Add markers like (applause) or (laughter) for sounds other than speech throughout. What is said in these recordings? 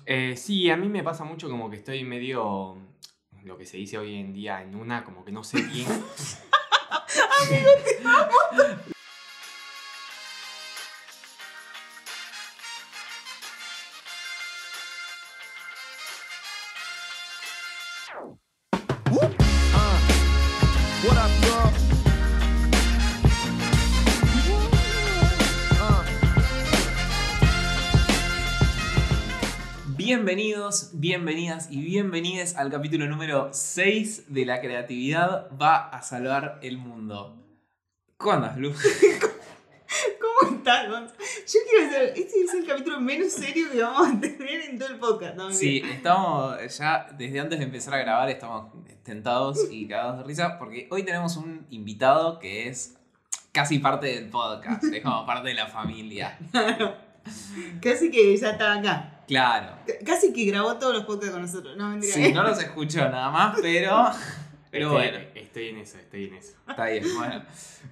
mucho. Eh, sí, a mí me pasa mucho como que estoy medio, lo que se dice hoy en día, en una, como que no sé bien. (laughs) What Bienvenidos, bienvenidas y bienvenides al capítulo número 6 de La creatividad va a salvar el mundo. ¿Cómo andas, Lu? (laughs) ¿Cómo estás, Gonz? Yo quiero decir, este es el capítulo menos serio que vamos a tener en todo el podcast. ¿no? Sí, estamos ya desde antes de empezar a grabar, estamos tentados y cagados de risa porque hoy tenemos un invitado que es casi parte del podcast, es como parte de la familia. (laughs) Casi que ya está acá. Claro. C- Casi que grabó todos los podcasts con nosotros. No, mentira. Sí, no (laughs) los escucho nada más, pero. Pero estoy, bueno. Estoy en eso, estoy en eso. Está bien, bueno.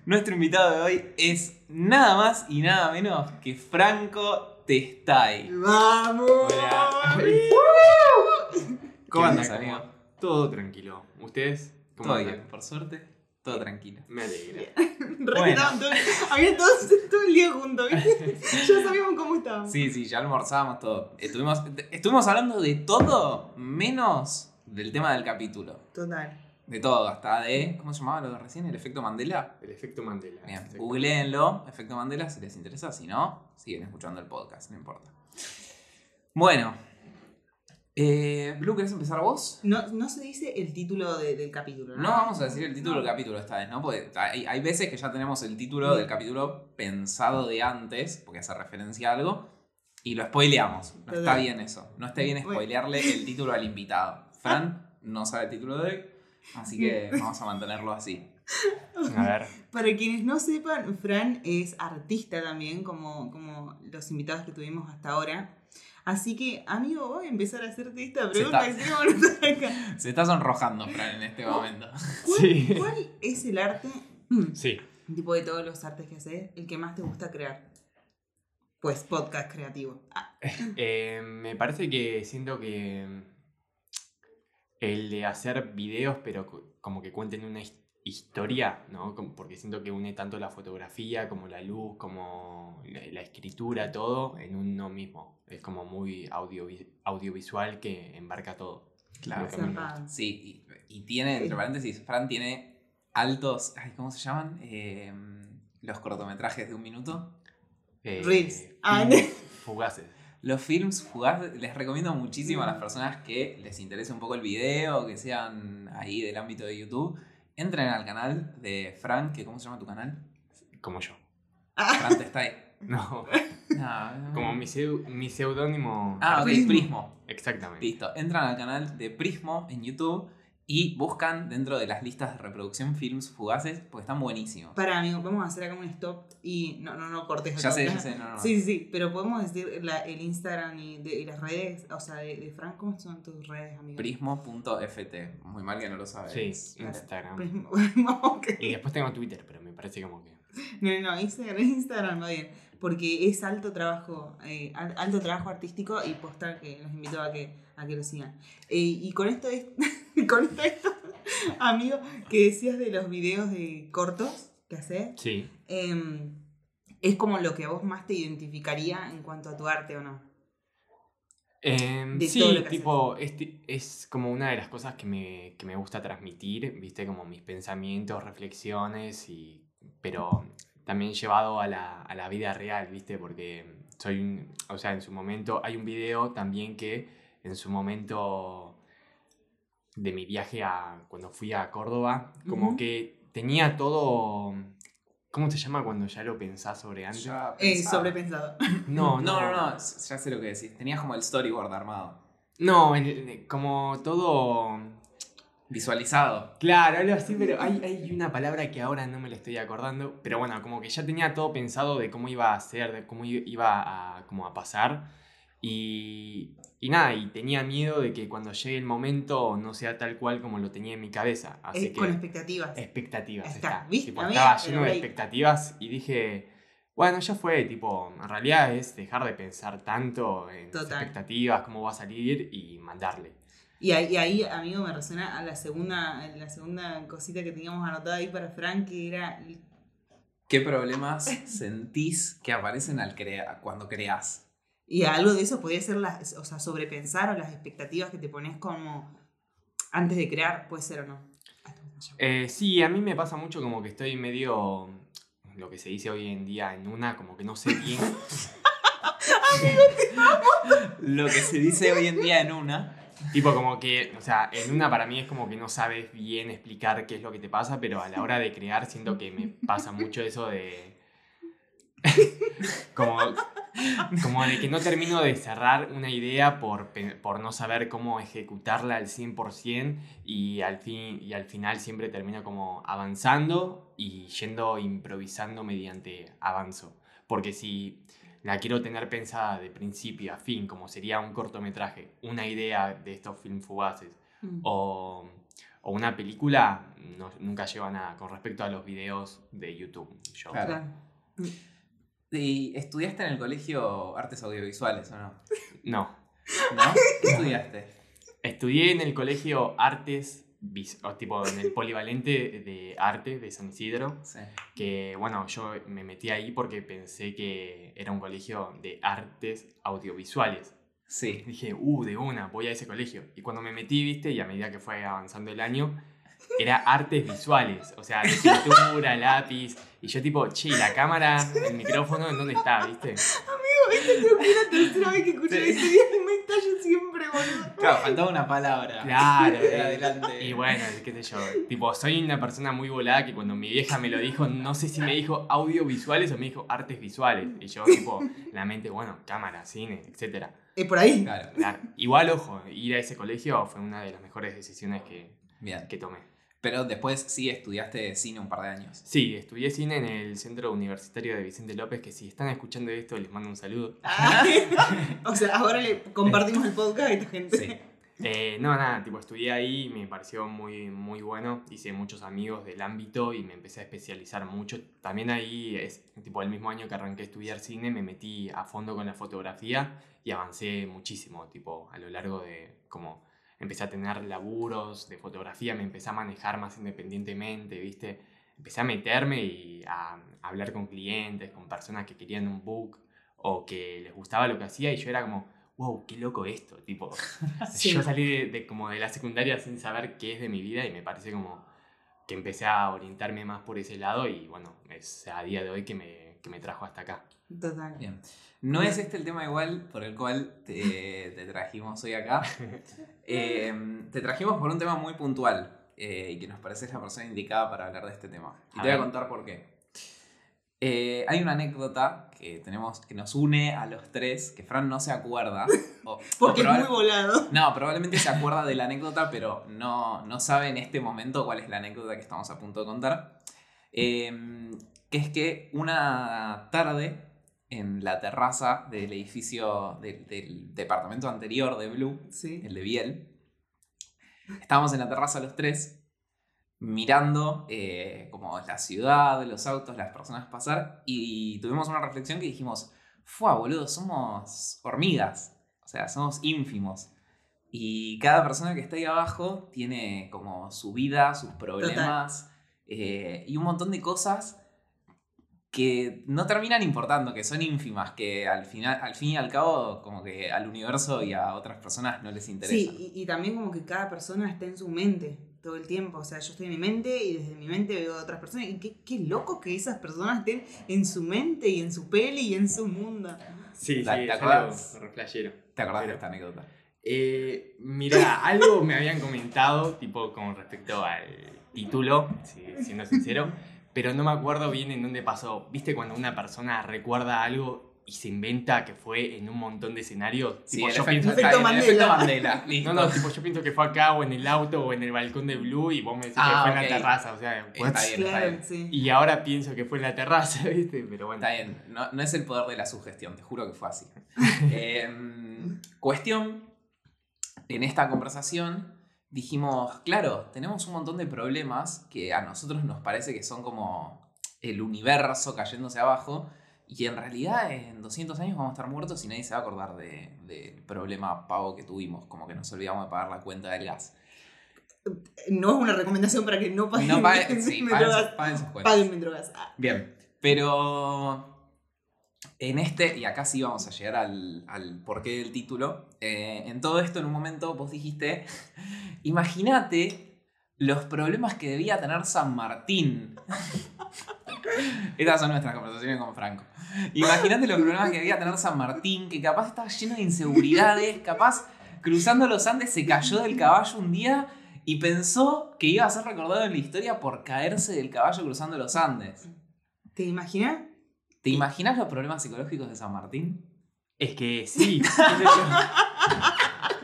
Nuestro invitado de hoy es nada más y nada menos que Franco Testay. ¡Vamos! Hola. (laughs) ¿Cómo ¿Qué andas, amigo? Todo tranquilo. ¿Ustedes? ¿Cómo Todo andan? bien, por suerte, todo tranquilo. Me alegra. Todos- (laughs) había todos todo el día juntos, ¿viste? (laughs) Ya sabíamos cómo estábamos. Sí, sí, ya almorzábamos todo. Estuvimos, estuvimos hablando de todo menos del tema del capítulo. Total. De todo, hasta de. ¿Cómo se llamaba lo de recién? ¿El efecto Mandela? El efecto Mandela. Bien, googleenlo, efecto Mandela, si les interesa. Si no, siguen escuchando el podcast, no importa. Bueno, eh, Blue, ¿querés empezar vos? No, no se dice el título de- del capítulo, ¿no? No vamos a decir el título del capítulo esta vez, ¿no? Porque hay, hay veces que ya tenemos el título del capítulo pensado de antes, porque hace referencia a algo, y lo spoileamos. No está Total. bien eso. No está bien Bueno. spoilearle el título al invitado. Fran no sabe el título de hoy, así que vamos a mantenerlo así. (laughs) A ver. Para quienes no sepan, Fran es artista también, como, como los invitados que tuvimos hasta ahora. Así que, amigo, voy a empezar a hacerte esta pregunta. está- que no estás (laughs) acá. Se está sonrojando, Fran, en este momento. (laughs) ¿Cuál, Sí. cuál es el arte, Sí. tipo de todos los artes que haces, el que más te gusta crear? Pues podcast creativo. Ah, (laughs) Eh, me parece que siento que el de hacer videos, pero co- como que cuenten una his- historia, ¿no? Como- Porque siento que une tanto la fotografía como la luz, como la, la escritura, todo en uno mismo. Es como muy audiovi- audiovisual que embarca todo. Claro. Sí, y, y tiene, entre paréntesis, Fran tiene altos. ay, ¿Cómo se llaman? Eh, los cortometrajes de un minuto. Eh, Reels. Ah, films (laughs) fugaces. Los films fugaces, les recomiendo muchísimo a las personas que les interese un poco el video, que sean ahí del ámbito de YouTube. Entren al canal de Fran, que ¿cómo se llama tu canal? Como yo. Ah, Fran Testay. No, (laughs) No, no. como mi, mi seudónimo. Ah, ok, Prismo. Prismo. Exactamente. Listo. Entran al canal de Prismo en YouTube y buscan dentro de las listas de reproducción films fugaces, porque están buenísimos. para, amigo, vamos a hacer acá un stop y no, no, no cortes Ya sé, ya sé, no, no. Sí, sí, sí, pero podemos decir la- el Instagram y, de, y las redes, o sea, de, de Fran, ¿cómo son tus redes, amigo? Prismo.ft. Muy mal que no lo sabes. Sí. Instagram. Prismo. (laughs) Ok. Y después tengo Twitter, pero me parece como que. No, no, no, Instagram, (laughs) Instagram va bien. Porque es alto trabajo, eh, al- alto trabajo artístico y postal que los invito a que, a que lo sigan. Eh, y con esto, es, (laughs) con esto, esto, amigo, que decías de los videos de cortos que haces, Sí. em, es como lo que a vos más te identificaría en cuanto a tu arte o no. Em, sí, tipo, este es como una de las cosas que me, que me gusta transmitir, viste, como mis pensamientos, reflexiones, y, pero también llevado a la, a la vida real, viste, porque soy un, o sea, en su momento, hay un video también que en su momento de mi viaje a, cuando fui a Córdoba, como Ujú. que tenía todo, ¿cómo se llama cuando ya lo pensás sobre antes? Ya Eh, sobrepensado. (laughs) No, No, no, no, ya sé lo que decís. Tenías como el storyboard armado. No, el- como todo... Visualizado. Claro, algo así, pero hay, hay una palabra que ahora no me la estoy acordando. Pero bueno, como que ya tenía todo pensado de cómo iba a ser, de cómo iba a, como a pasar. Y, y nada, y tenía miedo de que cuando llegue el momento no sea tal cual como lo tenía en mi cabeza. Así Es que con expectativas. expectativas. Está, Está, ¿viste? Tipo, estaba pero lleno de ahí- expectativas y dije, Bueno, ya fue, tipo, en realidad es dejar de pensar tanto en las expectativas, cómo va a salir y mandarle. Y ahí, y ahí, amigo, me resuena a la segunda, la segunda cosita que teníamos anotada ahí para Frank, que era ¿Qué problemas sentís que aparecen al crea cuando creas? Y algo de eso podría ser las, o sea, sobrepensar o las expectativas que te pones como antes de crear, puede ser o no. Eh, sí, a mí me pasa mucho como que estoy medio, lo que se dice hoy en día, en una, como que no sé bien. (laughs) Lo que se dice hoy en día en una. tipo como que, o sea, en una para mí es como que no sabes bien explicar qué es lo que te pasa, pero a la hora de crear siento que me pasa mucho eso de... (laughs) (laughs) como, (laughs) como de que no termino de cerrar una idea por, por no saber cómo ejecutarla al 100% y al, fin, y al final siempre termino como avanzando y yendo improvisando mediante avanzo. Porque si la quiero tener pensada de principio a fin, como sería un cortometraje, una idea de estos film fugaces Mm. o, o una película, no- nunca lleva nada con respecto a los videos de YouTube. Yo, Claro. Claro. ¿Y estudiaste en el colegio artes audiovisuales o no? No. ¿No? ¿Qué estudiaste? Estudié en el colegio Artes, o tipo en el polivalente de arte de San Isidro, Sí. que bueno, yo me metí ahí porque pensé que era un colegio de artes audiovisuales. Sí. Dije, uh, de una, voy a ese colegio. Y cuando me metí, viste, y a medida que fue avanzando el año, era artes visuales, o sea, de pintura, (laughs) lápiz. Y yo tipo, che, ¿y la cámara, el micrófono, ¿en dónde está, viste? Creo que es la tercera vez que escucho Sí. ese día y me estallo siempre, boludo. Claro, faltaba una palabra. Claro, (laughs) eh, adelante. Y bueno, qué sé yo, tipo, soy una persona muy volada que cuando mi vieja me lo dijo, no sé si me dijo audiovisuales o me dijo artes visuales. Y yo, tipo, en la mente, bueno, cámara, cine, etcétera. Es por ahí. Claro. Claro. Igual, ojo, ir a ese colegio fue una de las mejores decisiones que, Bien. que tomé. Pero después sí estudiaste cine un par de años. Sí, estudié cine en el Centro Universitario de Vicente López, que si están escuchando esto les mando un saludo. Ah. (laughs) o sea, ahora le compartimos el podcast a esta gente. Sí. Eh, no, nada, tipo estudié ahí, me pareció muy, muy bueno, hice muchos amigos del ámbito y me empecé a especializar mucho. También ahí, es tipo el mismo año que arranqué a estudiar cine, me metí a fondo con la fotografía y avancé muchísimo, tipo a lo largo de como empecé a tener laburos de fotografía, me empecé a manejar más independientemente, ¿viste? Empecé a meterme y a, a hablar con clientes, con personas que querían un book o que les gustaba lo que hacía y yo era como, wow, qué loco esto, tipo, (laughs) Sí. yo salí de, de como de la secundaria sin saber qué es de mi vida y me parece como que empecé a orientarme más por ese lado y bueno, es a día de hoy que me, que me trajo hasta acá. Total. Bien. No es este el tema igual por el cual te, (laughs) te trajimos hoy acá. (laughs) Eh, te trajimos por un tema muy puntual eh, y que nos parece la persona indicada para hablar de este tema. Y A te voy a contar por qué. Eh, hay una anécdota que tenemos que nos une a los tres que Fran no se acuerda. (laughs) o- o Porque es muy volado. No, probablemente se acuerda de la anécdota, pero no, no sabe en este momento cuál es la anécdota que estamos a punto de contar. Eh, que es que una tarde en la terraza del edificio del, del departamento anterior de Blue, Sí. el de Biel, estábamos en la terraza los tres mirando eh, como la ciudad, los autos, las personas pasar y tuvimos una reflexión que dijimos, ¡fua, boludo! Somos hormigas, o sea, somos ínfimos. Y cada persona que está ahí abajo tiene como su vida, sus problemas eh, y un montón de cosas que no terminan importando, que son ínfimas, que al, final, al fin y al cabo como que al universo y a otras personas no les interesa. Sí, y, y también como que cada persona está en su mente todo el tiempo. O sea, yo estoy en mi mente y desde mi mente veo a otras personas. Y qué, qué loco que esas personas estén en su mente y en su peli y en su mundo. Sí, La- sí, ¿te re flashero. ¿Te acordás de esta anécdota? Eh, mira, (laughs) algo me habían comentado, tipo con respecto al título, si- siendo sincero, pero no me acuerdo bien en dónde pasó. ¿Viste cuando una persona recuerda algo y se inventa que fue en un montón de escenarios? Sí, Tipo, el yo efecto, pienso- Efecto el Mandela. Mandela. (laughs) Listo. no, no, tipo, yo pienso que fue acá o en el auto o en el balcón de Blue y vos me decís Ah, que fue en la terraza, o sea? Está bien, está claro, bien. sí. Y ahora pienso que fue en la terraza, (laughs) ¿viste? Pero bueno. Está bien, no, no es el poder de la sugestión, te juro que fue así. (laughs) Em, cuestión, en esta conversación dijimos, claro, tenemos un montón de problemas que a nosotros nos parece que son como el universo cayéndose abajo Y en realidad en 200 años vamos a estar muertos y nadie se va a acordar de- del problema pavo que tuvimos, como que nos olvidamos de pagar la cuenta del gas. No es una recomendación para que no paguen, No paguen, (laughs) sí, paguen, sus- paguen sus cuentas. Paguen drogas. Ah, Bien, pero en este, y acá sí vamos a llegar al, porqué del título, eh, en todo esto en un momento vos dijiste, (laughs) imagínate los problemas que debía tener San Martín. (laughs) Estas son nuestras conversaciones con Franco. Imagínate los problemas que debía tener San Martín, que capaz estaba lleno de inseguridades, capaz cruzando los Andes se cayó del caballo un día y pensó que iba a ser recordado en la historia por caerse del caballo cruzando los Andes. ¿Te imaginas? ¿Te imaginas los problemas psicológicos de San Martín? Es que sí.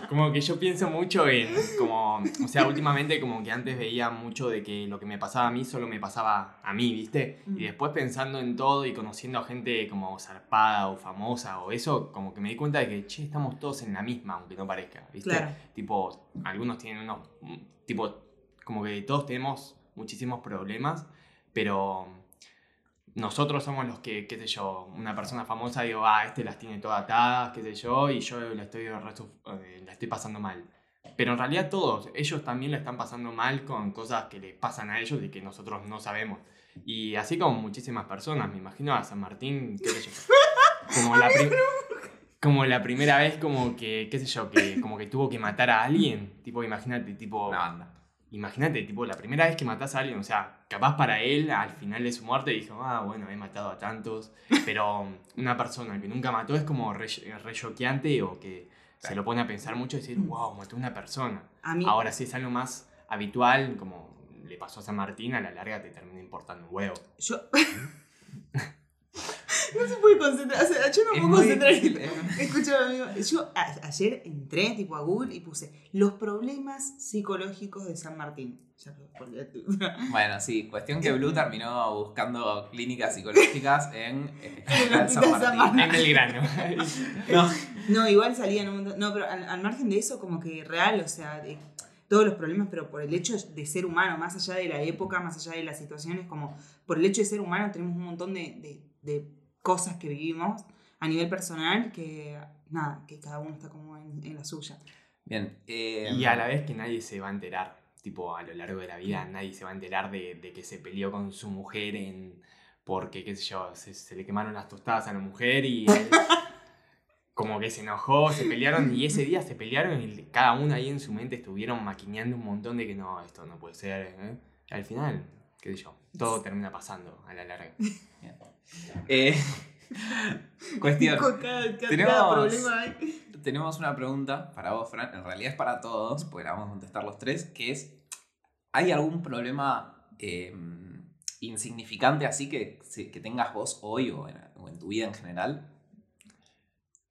como que yo pienso mucho en, como, o sea, últimamente como que antes veía mucho de que lo que me pasaba a mí solo me pasaba a mí, ¿viste? Mm. Y después pensando en todo y conociendo a gente como zarpada o famosa o eso, como que me di cuenta de que, che, estamos todos en la misma, aunque no parezca, ¿viste? Claro. Tipo, algunos tienen unos, mm, tipo, como que todos tenemos muchísimos problemas, pero nosotros somos los que, qué sé yo, una persona famosa digo, ah, este las tiene todas atadas, qué sé yo, y yo la estoy, eh, la estoy pasando mal. Pero en realidad todos, ellos también la están pasando mal con cosas que les pasan a ellos y que nosotros no sabemos. Y así como muchísimas personas, me imagino a San Martín, qué sé yo, (laughs) como la, como la primera vez como que, qué sé yo, que como que tuvo que matar a alguien, tipo, imagínate, tipo... Una banda. Imagínate, tipo, la primera vez que matás a alguien, o sea, capaz para él, al final de su muerte, dijo, ah, bueno, he matado a tantos, pero una persona que nunca mató es como re, re choqueante o que se lo pone a pensar mucho y decir, wow, mató a una persona. A mí, Ahora, si es algo más habitual, como le pasó a San Martín, a la larga te termina importando un huevo. yo... (laughs) no se puede concentrar. O sea, yo no Es puedo concentrar. eh. (laughs) Escúchame, amigo. Yo a- ayer entré tipo a Google y puse los problemas psicológicos de San Martín. Ya, (laughs) Bueno, sí, cuestión que Blue terminó buscando clínicas psicológicas en (laughs) eh, En San hospital San Martín. En Belgrano. No, No, igual salían un montón. No, pero al, al margen de eso, como que real, o sea, de todos los problemas, pero por el hecho de ser humano, más allá de la época, más allá de las situaciones, como por el hecho de ser humano, tenemos un montón de, de- de cosas que vivimos a nivel personal que, nada, que cada uno está como en, en la suya. Bien. eh, Y a la vez que nadie se va a enterar, tipo a lo largo de la vida, nadie se va a enterar de, de que se peleó con su mujer en porque, qué sé yo, se, se le quemaron las tostadas a la mujer y él (laughs) como que se enojó, se pelearon y ese día se pelearon y cada uno ahí en su mente estuvieron maquineando un montón de que no, esto no puede ser. ¿eh? Al final, qué sé yo, todo termina pasando a la larga. (laughs) eh, (laughs) cuestión. Con cada, cada- Tenemos- una pregunta para vos, Fran. En realidad es para todos, porque la vamos a contestar los tres, que es, ¿hay algún problema eh, insignificante así que, tengas vos hoy o en, o en tu vida en general?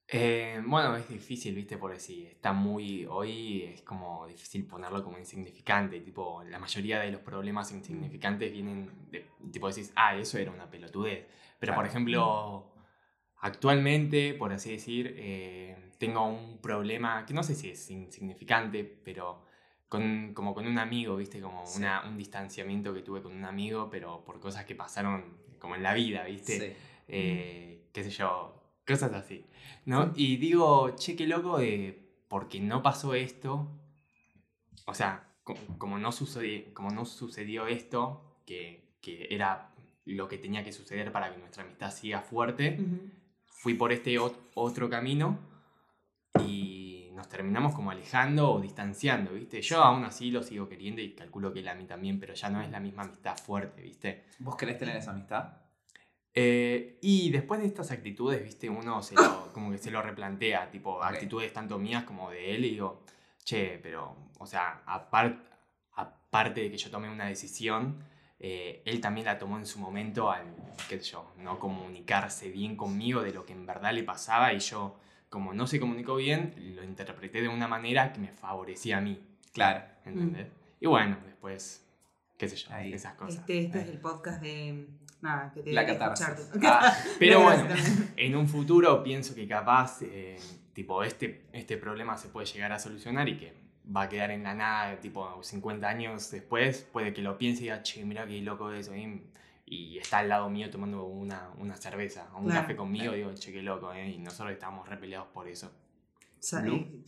Eh, bueno, es difícil, ¿viste? Porque si está muy... Hoy es como difícil ponerlo como insignificante. Tipo, la mayoría de los problemas insignificantes vienen de... Tipo, decís, ah, eso era una pelotudez. Pero, por ejemplo, actualmente, por así decir, eh, tengo un problema que no sé si es insignificante, pero con, como con un amigo, ¿viste? Como Sí. una, un distanciamiento que tuve con un amigo, pero por cosas que pasaron como en la vida, ¿viste? eh, qué sé yo, cosas así, ¿no? Y digo, che, qué loco, eh, porque no pasó esto, o sea, co- como no, sucedió, como no sucedió esto, que, que era lo que tenía que suceder para que nuestra amistad siga fuerte, Ujú. fui por este ot- otro camino y nos terminamos como alejando o distanciando, ¿viste? Yo aún así lo sigo queriendo y calculo que él a mí también, pero ya no es la misma amistad fuerte, ¿viste? ¿Vos querés tener esa amistad? Eh, y después de estas actitudes, viste, uno se lo, como que se lo replantea, tipo, actitudes tanto mías como de él, y digo, che, pero, o sea, apar- aparte de que yo tomé una decisión, eh, él también la tomó en su momento al, qué sé yo, no comunicarse bien conmigo de lo que en verdad le pasaba, y yo, como no se comunicó bien, lo interpreté de una manera que me favorecía a mí, Claro. ¿entendés? Y bueno, después, qué sé yo, Ahí. esas cosas. Este, este es el podcast de. Nada, que te La catarsis. Ah, Pero (laughs) bueno, en un futuro pienso que capaz, eh, tipo, este, este problema se puede llegar a solucionar y que va a quedar en la nada, tipo, 50 años después, puede que lo piense y diga, che, mira qué loco eso, y y está al lado mío tomando una, una cerveza o un Claro. café conmigo, digo, che, qué loco, ¿eh? Y nosotros estábamos re peleados por eso. O sea, Blue. eh.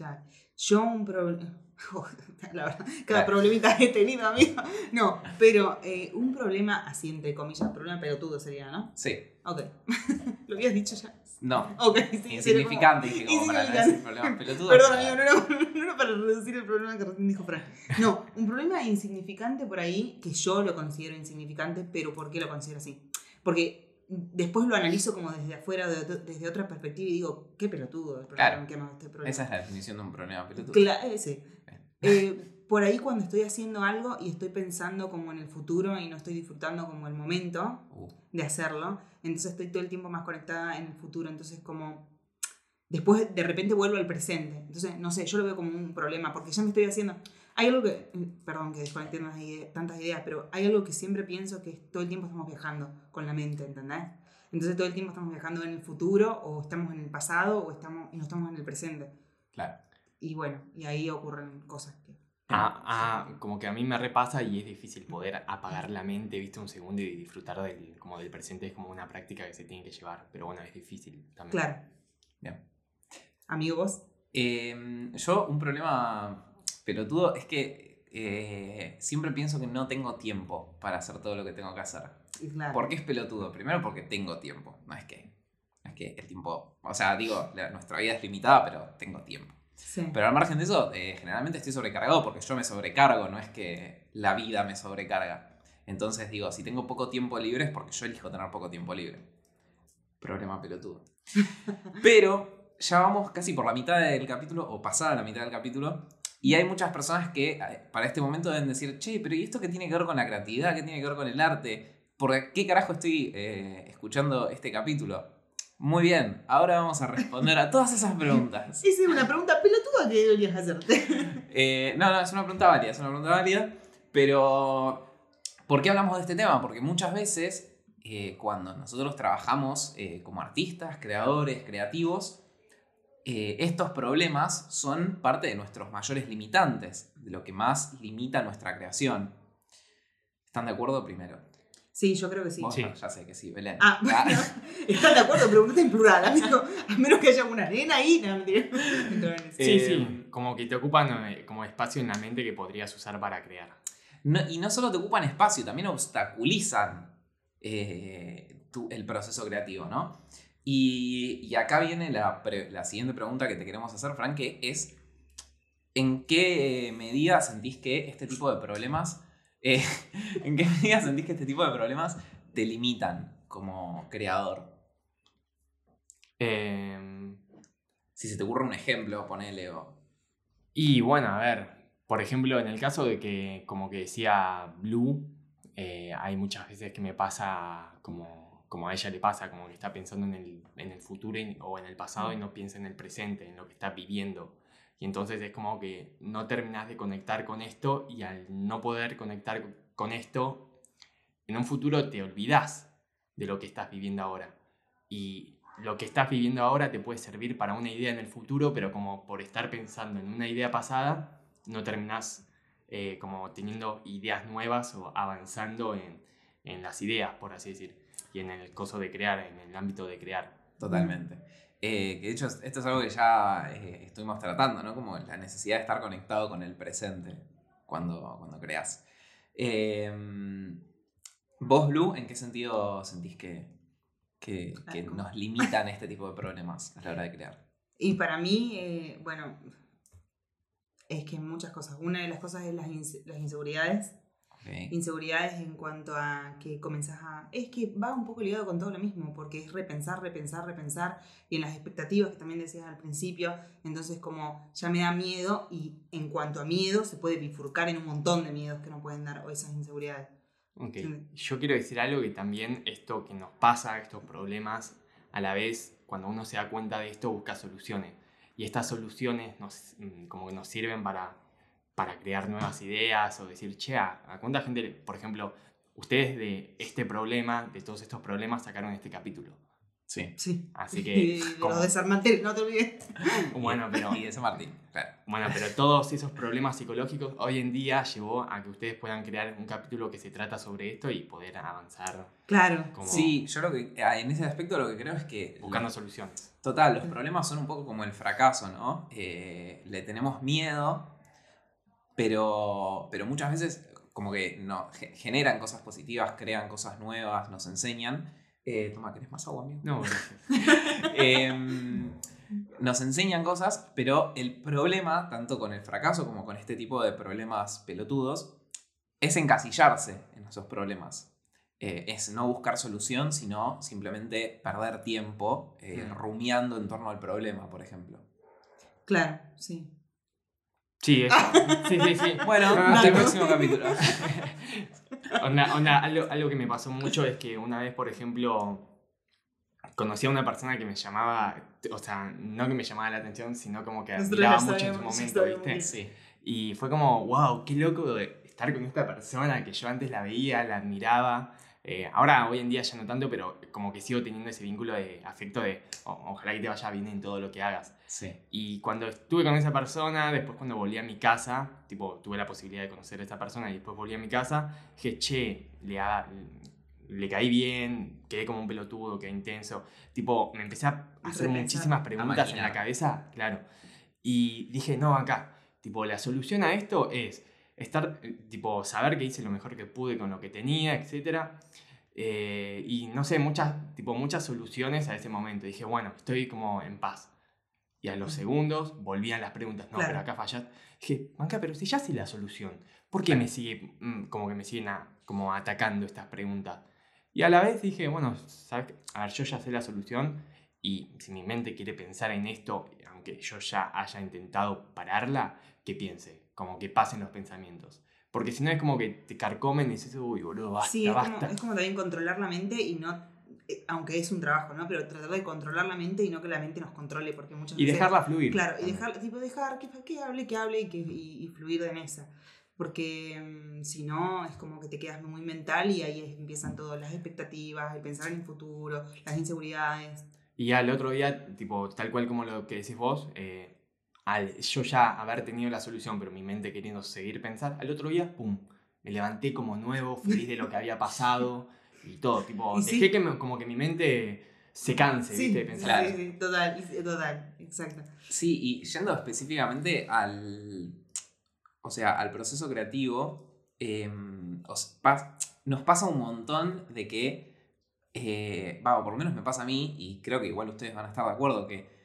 Yo un problema. (laughs) (laughs) La verdad, cada Claro. problemita he tenido, amigo. No, pero eh, un problema, así entre comillas, problema pelotudo sería, ¿no? Sí. Ok. (laughs) ¿Lo habías dicho ya? No. Ok, sí. Insignificante, dije como para no decir Insignificante. problemas pelotudos. Perdón, amigo, no era, no era para reducir el problema que recién dijo Fran. No, un problema insignificante por ahí, que yo lo considero insignificante, pero ¿por qué lo considero así? Porque después lo analizo como desde afuera, de- desde otra perspectiva, y digo, qué pelotudo el problema Claro. este problema. Esa es la definición de un problema pelotudo. Cla- sí. Eh, por ahí cuando estoy haciendo algo y estoy pensando como en el futuro y no estoy disfrutando como el momento Uh, de hacerlo, entonces estoy todo el tiempo más conectada en el futuro, entonces como después de repente vuelvo al presente, entonces no sé, yo lo veo como un problema porque ya me estoy haciendo, hay algo que, perdón que desconecté tantas ideas, pero hay algo que siempre pienso que es todo el tiempo estamos viajando con la mente, ¿entendés? Entonces todo el tiempo estamos viajando en el futuro o estamos en el pasado o estamos y no estamos en el presente. claro. Y bueno, y ahí ocurren cosas que... Ah, ah, como que a mí me repasa y es difícil poder apagar la mente, viste, un segundo y disfrutar del, como del presente. Es como una práctica que se tiene que llevar, pero bueno, es difícil también. Claro. Bien. Amigo, vos. Eh, yo, un problema pelotudo es que eh, siempre pienso que no tengo tiempo para hacer todo lo que tengo que hacer. Claro. ¿Por qué es pelotudo? Primero porque tengo tiempo. No es que, no es que el tiempo. O sea, digo, la- nuestra vida es limitada, pero tengo tiempo. Sí. Pero al margen de eso, eh, generalmente estoy sobrecargado porque yo me sobrecargo, no es que la vida me sobrecarga. Entonces digo, si tengo poco tiempo libre es porque yo elijo tener poco tiempo libre. Problema pelotudo. (laughs) Pero ya vamos casi por la mitad del capítulo, o pasada la mitad del capítulo, y hay muchas personas que eh, para este momento deben decir, che, pero ¿y esto qué tiene que ver con la creatividad? ¿Qué tiene que ver con el arte? ¿Por qué carajo estoy eh, escuchando este capítulo? Muy bien, ahora vamos a responder a todas esas preguntas. (laughs) Esa es una pregunta pelotuda que deberías hacerte. (laughs) Eh, no, no, es una pregunta válida, es una pregunta válida. Pero, ¿por qué hablamos de este tema? Porque muchas veces, eh, cuando nosotros trabajamos eh, como artistas, creadores, creativos, eh, estos problemas son parte de nuestros mayores limitantes, de lo que más limita nuestra creación. ¿Están de acuerdo primero? Sí, yo creo que sí. Vos, Sí. no, ya sé que sí, Belén. Ah, bueno, (laughs) están de acuerdo, pregunta en plural, amigo. A menos que haya una nena ahí. No. (laughs) (laughs) Sí, Eh, sí, como que te ocupan eh, como espacio en la mente que podrías usar para crear. No- y no solo te ocupan espacio, también obstaculizan eh, tu- el proceso creativo, ¿no? Y, y acá viene la, pre- la siguiente pregunta que te queremos hacer, Frank, que es, ¿en qué medida sentís que este tipo de problemas, eh, (laughs) en qué medida sentís que este tipo de problemas te limitan como creador? Eh, Si se te ocurre un ejemplo, ponele o... y bueno, a ver, por ejemplo, en el caso de que, como que decía Blue, eh, hay muchas veces que me pasa como, como a ella le pasa, como que está pensando en el, en el futuro y- o en el pasado y no piensa en el presente, en lo que está viviendo. Y entonces es como que no terminas de conectar con esto y al no poder conectar con esto, en un futuro te olvidas de lo que estás viviendo ahora. Y lo que estás viviendo ahora te puede servir para una idea en el futuro, pero como por estar pensando en una idea pasada, no terminas eh, como teniendo ideas nuevas o avanzando en, en las ideas, por así decir, y en el coso de crear, en el ámbito de crear. Totalmente. Eh, que de hecho, esto es algo que ya eh, estuvimos tratando, ¿no? Como la necesidad de estar conectado con el presente cuando, cuando creas. Eh, Vos, Blue, ¿en qué sentido sentís que, que, que Claro. nos limitan este tipo de problemas a la hora de crear? Y para mí, eh, bueno, es que muchas cosas. Una de las cosas es las, inse- las inseguridades. Ok. Inseguridades en cuanto a que comenzás a... Es que va un poco ligado con todo lo mismo, porque es repensar, repensar, repensar, y en las expectativas que también decías al principio, entonces como ya me da miedo, y en cuanto a miedo se puede bifurcar en un montón de miedos que no pueden dar o esas inseguridades. Ok, Sí. Yo quiero decir algo que también esto que nos pasa, estos problemas, a la vez, cuando uno se da cuenta de esto, busca soluciones. Y estas soluciones nos, mm, como que nos sirven para, para crear nuevas ideas o decir, che, ¿a cuánta gente, le-?" por ejemplo, ustedes de este problema, de todos estos problemas, sacaron este capítulo? Sí. Sí. Así que, (laughs) Y de como- los desarmantes, no te olvides. (laughs) Bueno, pero, Y de San Martín, claro. bueno, pero todos esos problemas psicológicos hoy en día llevó a que ustedes puedan crear un capítulo que se trata sobre esto y poder avanzar Claro. como Sí, yo lo que, ah, en ese aspecto lo que creo es que... buscando soluciones. Total, los problemas son un poco como el fracaso, ¿no? Eh, le tenemos miedo, pero, pero muchas veces como que no, ge- generan cosas positivas, crean cosas nuevas, nos enseñan. Eh, toma, ¿querés más agua, amigo? No. (laughs) Em, nos enseñan cosas, pero el problema, tanto con el fracaso como con este tipo de problemas pelotudos, es encasillarse en esos problemas. Eh, es no buscar solución, sino simplemente perder tiempo eh, Mm. rumiando en torno al problema, por ejemplo. Claro, sí. Sí, eso. sí, sí, sí. (laughs) Bueno, Ah, hasta el no. próximo capítulo. (laughs) Onda, onda, algo, algo que me pasó mucho es que una vez, por ejemplo, conocí a una persona que me llamaba, o sea, no que me llamaba la atención, sino como que Nosotros admiraba mucho en su momento, ¿viste? Sí. Y fue como, wow, qué loco de estar con esta persona que yo antes la veía, la admiraba. Eh, ahora, hoy en día ya no tanto, pero como que sigo teniendo ese vínculo de afecto de "O- ojalá que te vaya bien en todo lo que hagas. Sí. Y cuando estuve con esa persona, después cuando volví a mi casa, tipo, tuve la posibilidad de conocer a esa persona y después volví a mi casa, dije, che, le, ha- le caí bien, quedé como un pelotudo, quedé intenso. Tipo, me empecé a hacer muchísimas preguntas en la cabeza, claro. Y dije, no, acá, tipo, la solución a esto es estar, eh, tipo, saber que hice lo mejor que pude con lo que tenía, etcétera. Eh, y no sé, muchas, tipo, muchas soluciones a ese momento. Dije, bueno, estoy como en paz. Y a los segundos volvían las preguntas. No, Claro. pero acá fallas. Dije, Manca, pero si ya sé la solución, ¿por qué me sigue, mm, como que me siguen a- como atacando estas preguntas? Y a la vez dije, bueno, ¿sabes? A ver, yo ya sé la solución y si mi mente quiere pensar en esto, aunque yo ya haya intentado pararla, que piense, como que pasen los pensamientos. Porque si no es como que te carcomen y dices, uy, boludo, basta, sí, es como, basta. es como también controlar la mente y no, eh, aunque es un trabajo, ¿no? Pero tratar de controlar la mente y no que la mente nos controle, porque muchas Y veces... dejarla fluir. Claro, y también. dejar, tipo, dejar que, que hable, que hable y, que, y, y fluir en esa. Porque mm, si no, es como que te quedas muy mental y ahí empiezan todas las expectativas, el pensar en el futuro, las inseguridades. Y al otro día, tipo, tal cual como lo que decís vos, eh, al yo ya haber tenido la solución, pero mi mente queriendo seguir pensar, al otro día, pum, me levanté como nuevo, feliz de lo que había pasado y todo, tipo, Y dejé sí. que me- como que mi mente se canse, Sí, ¿viste? de sí, pensar. sí, sí, total, total, exacto. Sí, y yendo específicamente al, o sea, al proceso creativo, eh, os pas- nos pasa un montón de que, eh, va, o por lo menos me pasa a mí, y creo que igual ustedes van a estar de acuerdo, que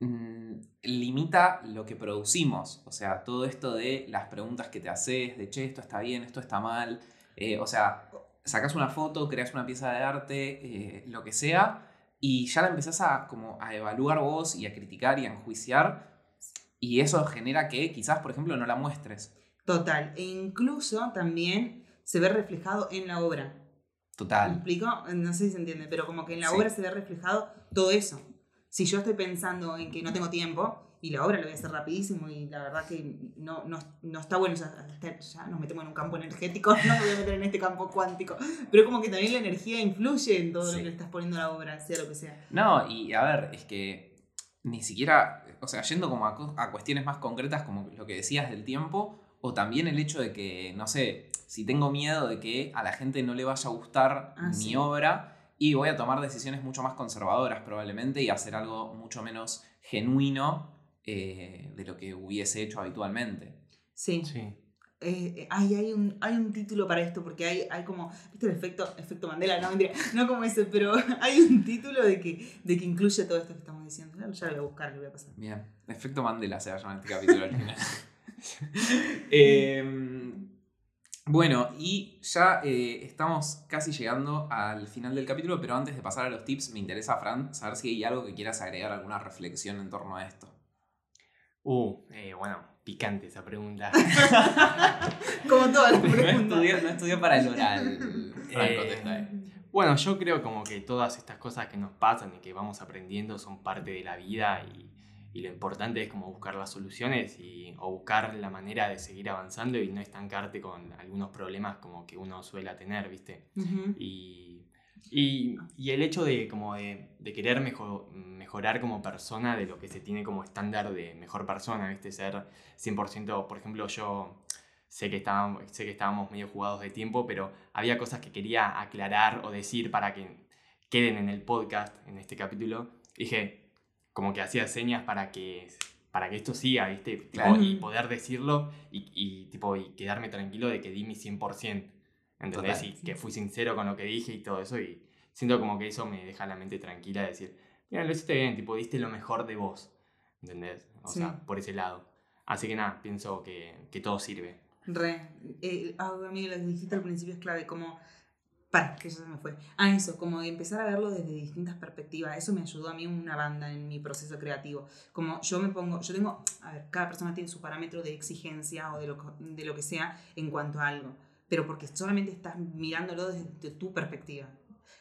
mm, limita lo que producimos. O sea, todo esto de las preguntas que te haces, de che, esto está bien, esto está mal. eh, o sea, sacas una foto, creas una pieza de arte, eh, lo que sea, y ya la empezás a, como, a evaluar vos y a criticar y a enjuiciar. Y eso genera que quizás, por ejemplo, no la muestres. Total. E incluso también se ve reflejado en la obra. ¿Me Total. explico? No sé si se entiende, pero como que en la Sí. obra se ve reflejado todo eso. Si yo estoy pensando en que no tengo tiempo y la obra lo voy a hacer rapidísimo y la verdad que no, no, no está bueno, ya, ya nos metemos en un campo energético, (laughs) no me voy a meter en este campo cuántico, pero como que también la energía influye en todo Sí. lo que le estás poniendo a la obra, sea lo que sea. No, y a ver, es que ni siquiera, o sea, yendo como a, cu- a cuestiones más concretas, como lo que decías del tiempo, o también el hecho de que, no sé, si tengo miedo de que a la gente no le vaya a gustar Ah, mi sí. obra, y voy a tomar decisiones mucho más conservadoras probablemente y hacer algo mucho menos genuino eh, de lo que hubiese hecho habitualmente. Sí. Sí. Eh, eh, ay, hay, un, hay un título para esto, porque hay, hay como, ¿viste el efecto, efecto Mandela? No, mentira, no como ese, pero (laughs) hay un título de que, de que incluye todo esto que estamos diciendo. Ya lo voy a buscar, lo voy a pasar. Bien, efecto Mandela se va a llamar este capítulo al final. (laughs) (laughs) bueno, y ya eh, estamos casi llegando al final del capítulo, pero antes de pasar a los tips, me interesa, Fran, saber si hay algo que quieras agregar, alguna reflexión en torno a esto. Uh, eh, bueno, picante esa pregunta. (laughs) Como todas las No preguntas. estudió, no estudió para el oral, (laughs) Fran Eh, contesta, eh. Bueno, yo creo como que todas estas cosas que nos pasan y que vamos aprendiendo son parte de la vida y, y lo importante es como buscar las soluciones y, o buscar la manera de seguir avanzando y no estancarte con algunos problemas como que uno suele tener, ¿viste? Y Y, y el hecho de, como de, de querer mejo- mejorar como persona de lo que se tiene como estándar de mejor persona, ¿viste? Ser 100%, por ejemplo, yo sé que, estábamos, sé que estábamos medio jugados de tiempo, pero había cosas que quería aclarar o decir para que queden en el podcast, en este capítulo. Dije, como que hacía señas para que, para que esto siga, ¿viste? Tipo, Claro. y poder decirlo y, y, tipo, y quedarme tranquilo de que di mi 100%. ¿Entendés? Total. Y que fui sincero con lo que dije y todo eso. Y siento como que eso me deja la mente tranquila de decir, mira, lo hiciste bien, tipo, diste lo mejor de vos. ¿Entendés? O Sí. sea, por ese lado. Así que nada, pienso que, que todo sirve. Re. Eh, amigo, lo que dijiste al principio es clave, como. Para, que eso se me fue. Ah, eso, como empezar a verlo desde distintas perspectivas. Eso me ayudó a mí una banda en mi proceso creativo. Como yo me pongo, yo tengo, a ver, cada persona tiene su parámetro de exigencia o de lo, de lo que sea en cuanto a algo. Pero porque solamente estás mirándolo desde tu perspectiva.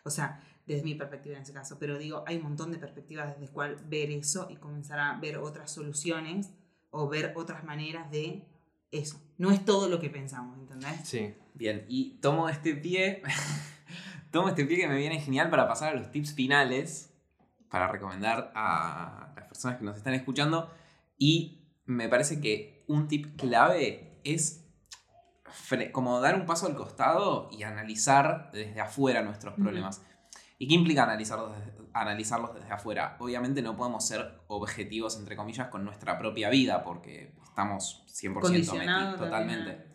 O sea, desde mi perspectiva en ese caso. Pero digo, hay un montón de perspectivas desde cual ver eso y comenzar a ver otras soluciones o ver otras maneras de eso. No es todo lo que pensamos, ¿entendés? Sí. Bien, y tomo este pie. (laughs) tomo este pie que me viene genial para pasar a los tips finales. Para recomendar a las personas que nos están escuchando. Y me parece que un tip clave es como dar un paso al costado y analizar desde afuera nuestros problemas. ¿Y qué implica analizarlos desde, analizarlos desde afuera? Obviamente no podemos ser objetivos, entre comillas, con nuestra propia vida, porque estamos 100% Condicionado metidos también totalmente.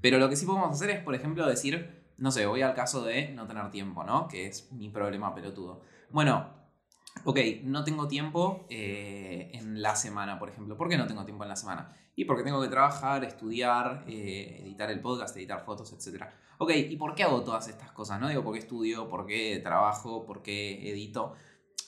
Pero lo que sí podemos hacer es, por ejemplo, decir, no sé, voy al caso de no tener tiempo, ¿no? Que es mi problema pelotudo. Bueno, ok, no tengo tiempo eh, en la semana, por ejemplo. ¿Por qué no tengo tiempo en la semana? Y porque tengo que trabajar, estudiar, eh, editar el podcast, editar fotos, etc. Ok, ¿y por qué hago todas estas cosas? No digo por qué estudio, por qué trabajo, por qué edito.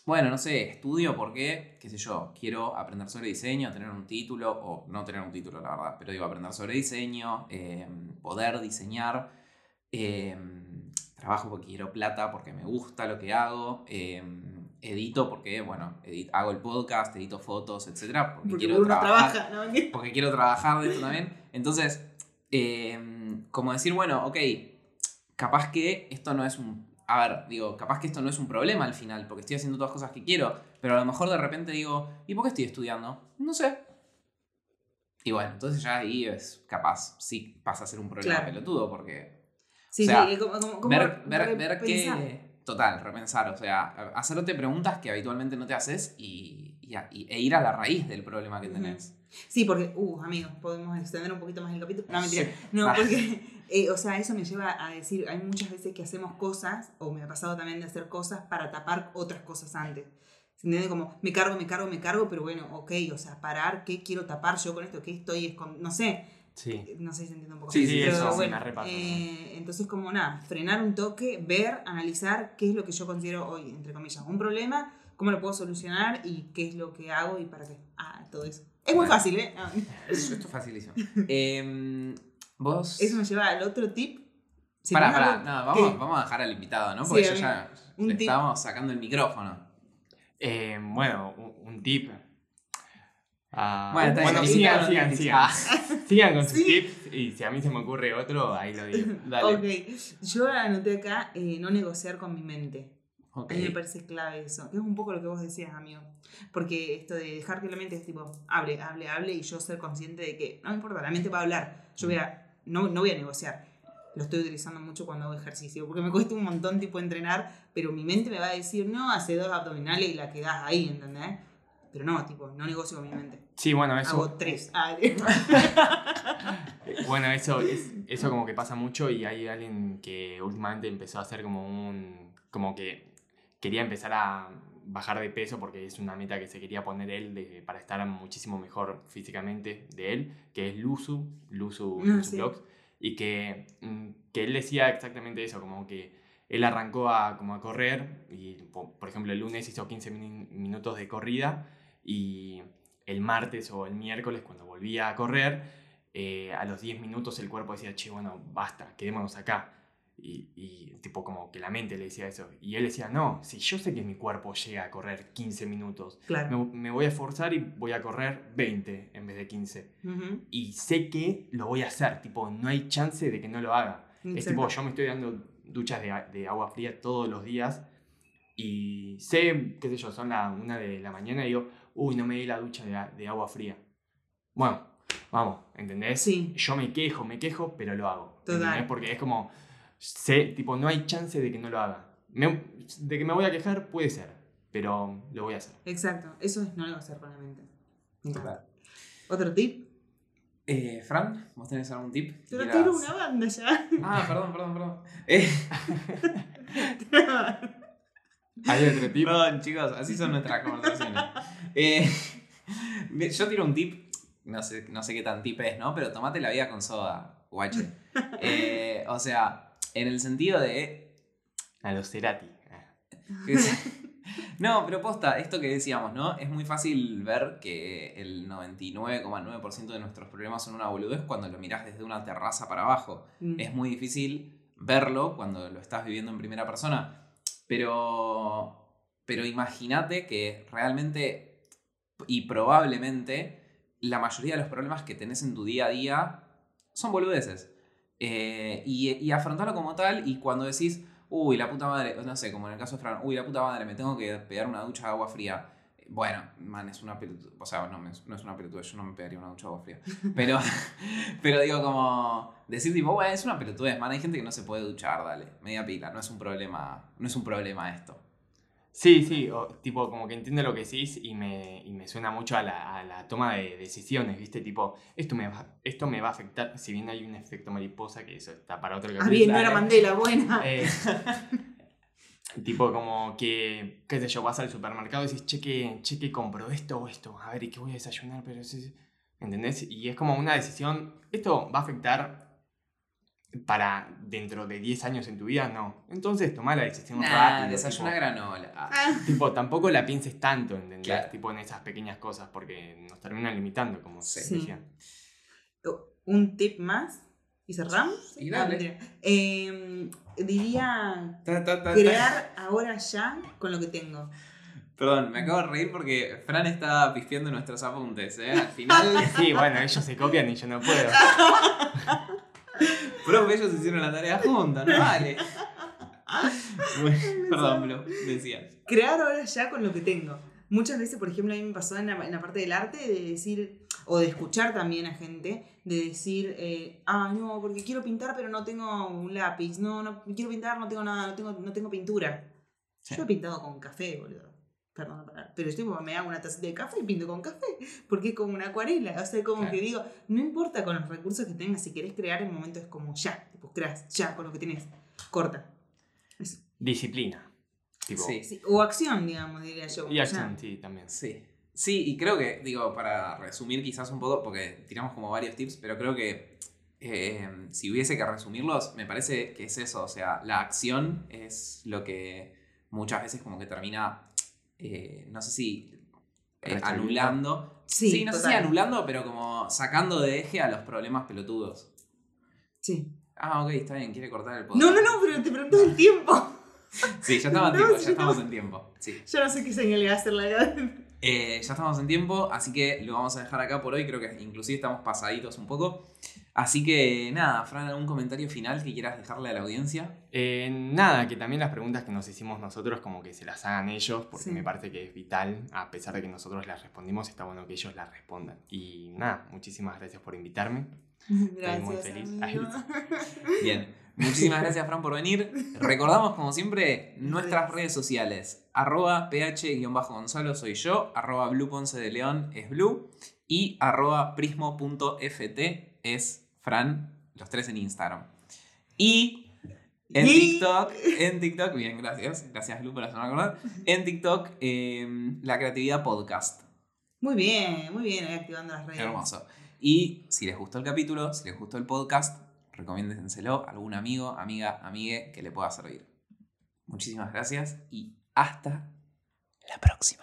Bueno, no sé, estudio porque, qué sé yo, quiero aprender sobre diseño, tener un título, o no tener un título, la verdad, pero digo aprender sobre diseño, eh, poder diseñar. eh, trabajo porque quiero plata, porque me gusta lo que hago. Edito porque, bueno, edit- hago el podcast, edito fotos, etc. Porque, Porque quiero trabajar trabaja, ¿no? (laughs) Porque quiero trabajar de esto también. Entonces, eh, como decir, bueno, ok, capaz que esto no es un... A ver, digo, capaz que esto no es un problema al final, porque estoy haciendo todas cosas que quiero, pero a lo mejor de repente digo, ¿y por qué estoy estudiando? No sé. Y bueno, entonces ya ahí es capaz, sí pasa a ser un problema Claro. pelotudo, porque Sí, O sea, sí, como, como, como ver, ver, ver que... Total, repensar, o sea, hacerte preguntas que habitualmente no te haces y, y a- y- e ir a la raíz del problema que tenés. Sí, porque, uh, amigos, podemos extender un poquito más el capítulo. No, mentira. Sí. No, porque, eh, o sea, eso me lleva a decir, hay muchas veces que hacemos cosas, o me ha pasado también de hacer cosas para tapar otras cosas antes. ¿Se entiende? Como, me cargo, me cargo, me cargo, pero bueno, ok, o sea, parar, ¿qué quiero tapar yo con esto? ¿Qué estoy escondiendo? No sé, Sí. no sé si se entiende un poco. Sí, sí, Pero eso sí bueno, me repasa. eh, entonces, como nada, frenar un toque, ver, analizar qué es lo que yo considero hoy, entre comillas, un problema, cómo lo puedo solucionar y qué es lo que hago y para qué. Ah, todo eso. Es muy Bueno. fácil, ¿eh? Ah. (laughs) Eso, esto es facilísimo. Em, Vos... Eso me lleva al otro tip. Si Pará, pará, algo- no, vamos, ¿qué? vamos a dejar al invitado, ¿no? Sí, Porque yo ya le tip. estábamos sacando el micrófono. Eh, bueno, un, un tip. Ah, Bueno, bueno, sigan, sigan, sigan. tiene- (laughs) Sigan con (laughs) sus Sí. tips y si a mí se me ocurre otro, ahí lo digo. (laughs) Dale. Ok, yo anoté acá eh, no negociar con mi mente. Ok. A mí me parece clave eso, es un poco lo que vos decías, amigo. Porque esto de dejar que la mente es tipo, hable, hable, hable y yo ser consciente de que no me importa, la mente va a hablar. Yo voy a, no, no voy a negociar. Lo estoy utilizando mucho cuando hago ejercicio, porque me cuesta un montón tipo entrenar, pero mi mente me va a decir, no, hace dos abdominales y la quedás ahí, ¿entendés? Pero no, tipo, no negocio con mi mente. Sí, bueno, eso. Hago tres. Ah, (laughs) Eh, Bueno, eso, es, eso como que pasa mucho y hay alguien que últimamente empezó a hacer como un... como que quería empezar a bajar de peso porque es una meta que se quería poner él de- para estar muchísimo mejor físicamente de él, que es Luzu, Luzu, Ah, Luzu sí. Vlogs, y que, mm, que él decía exactamente eso, como que él arrancó a, como a correr y, po- por ejemplo, el lunes hizo 15 min- minutos de corrida y el martes o el miércoles cuando volvía a correr, eh, a los 10 minutos el cuerpo decía, che, bueno, basta, quedémonos acá. Y, y tipo como que la mente le decía eso. Y él decía, no, si yo sé que mi cuerpo llega a correr 15 minutos, claro. me, me voy a esforzar y voy a correr 20 en vez de 15. Ujú. Y sé que lo voy a hacer, tipo, no hay chance de que no lo haga. Es Exacto. tipo, yo me estoy dando duchas de, de agua fría todos los días. Y sé, qué sé yo, son la una de la mañana y digo, uy, no me di la ducha de, de agua fría. Bueno, vamos, ¿entendés? Sí. Yo me quejo, me quejo, pero lo hago. Total. ¿entendés? Porque es como, sé, tipo, no hay chance de que no lo haga. Me- de que me voy a quejar, puede ser, pero lo voy a hacer. Exacto, eso es no negociar con la mente. Total. ¿Otro tip? Eh, Fran, ¿vos tenés algún tip? Pero quieras? tiro una banda ya. Ah, perdón, perdón, perdón. (laughs) Eh, Hay otro tip. perdón, chicos, así son nuestras conversaciones. Eh, (laughs) yo tiro un tip, no sé, no sé qué tan tip es, ¿no? Pero tomate la vida con soda, guache. (laughs) Eh, o sea, en el sentido de A los Cerati. (laughs) No, pero posta, esto que decíamos, ¿no? Es muy fácil ver que el 99,9% de nuestros problemas son una boludez cuando lo mirás desde una terraza para abajo. Mm. Es muy difícil verlo cuando lo estás viviendo en primera persona. Pero, pero imagínate que realmente y probablemente la mayoría de los problemas que tenés en tu día a día son boludeces. Eh, y, y afrontarlo como tal y cuando decís, uy, la puta madre, no sé, como en el caso de Fran, uy, la puta madre, me tengo que pegar una ducha de agua fría. Bueno, man, es una pelotudez. O sea, no, es una pelotudez, yo no me pegaría una ducha de agua fría. (laughs) Pero, (laughs) pero digo, como decir, tipo, bueno, es una pelotudez, man. Hay gente que no se puede duchar, dale. Media pila, no es un problema, no es un problema esto. Sí, sí, o- tipo, como que entiendo lo que decís y me, y me suena mucho a la, a la toma de decisiones, ¿viste? Tipo, esto me, va, esto me va a afectar, si bien hay un efecto mariposa, que eso está para otro Ah, capítulo. bien, no era. Mandela, buena. Eh, tipo, como que, qué sé yo, vas al supermercado y dices, che, que, che, que compro esto o esto, a ver, ¿y qué voy a desayunar? Pero sí. ¿Entendés? Y es como una decisión, ¿esto va a afectar para dentro de 10 años en tu vida? No. Entonces toma la decisión Nah, rápido. desayuna tipo- granola. Ah, Ah, Tipo, tampoco la pienses tanto, ¿entendés? Claro. Tipo en esas pequeñas cosas, porque nos terminan limitando, como se Sí. decía. Un tip más y cerramos. Y dale. Ah, mentira. Eh, diría ta, ta, ta, ta. crear ahora ya con lo que tengo. Perdón, me acabo de reír porque Fran está pispeando nuestros apuntes, ¿eh? Al (laughs) final, Sí, bueno, ellos se copian y yo no puedo. (laughs) profe, ellos hicieron la tarea juntos, no vale. Bueno, perdón, Blue, decías. Crear ahora ya con lo que tengo. Muchas veces, por ejemplo, a mí me pasó en la, en la parte del arte de decir, o de escuchar también a gente, de decir, eh, ah, no, porque quiero pintar pero no tengo un lápiz, no, no quiero pintar, no tengo nada, no tengo, no tengo pintura. Sí. Yo he pintado con café, boludo. Perdón, pero yo tipo, me hago una tacita de café y pinto con café, porque es como una acuarela. O sea, como Claro. que digo, no importa con los recursos que tengas, si querés crear, el momento es como ya, tipo, creas, ya, con lo que tenés. Corta. Eso. Disciplina. Tipo, Sí. Sí, O acción, digamos, diría yo. Y ya. acción, sí, también. Sí. Sí, y creo que, digo, para resumir quizás un poco, porque tiramos como varios tips, pero creo que eh, si hubiese que resumirlos, me parece que es eso, o sea, la acción es lo que muchas veces como que termina, eh, no sé si eh, anulando. Sí, no sé si anulando, pero como sacando de eje a los problemas pelotudos. Sí. Ah, ok, está bien, quiere cortar el podcast. No, no, no, pero te pregunto el tiempo. (laughs) Sí, ya estamos en No, tiempo, sí, ya estamos no. en tiempo. Sí. Yo no sé qué señal va a hacer la Eh, ya estamos en tiempo, así que lo vamos a dejar acá por hoy. Creo que inclusive estamos pasaditos un poco. Así que nada, Fran, ¿algún comentario final que quieras dejarle a la audiencia? Eh, nada, que también las preguntas que nos hicimos nosotros, como que se las hagan ellos, porque Sí. me parece que es vital, a pesar de que nosotros las respondimos, está bueno que ellos las respondan. Y nada, muchísimas gracias por invitarme. (laughs) Gracias. muy feliz. amigo. (laughs) Bien, muchísimas gracias, Fran, por venir. Recordamos, como siempre, nuestras redes sociales. Arroba ph-gonzalo soy yo, arroba blueponce de león es blue y arroba prismo.ft es Fran, los tres en Instagram. Y en Y- TikTok, en TikTok, bien, gracias, gracias Blue por hacerme acordar. En TikTok, eh, la creatividad podcast. Muy bien, muy bien, ahí activando las redes. Hermoso. Y si les gustó el capítulo, si les gustó el podcast, recomiéndenselo a algún amigo, amiga, amigue que le pueda servir. Muchísimas gracias y hasta la próxima.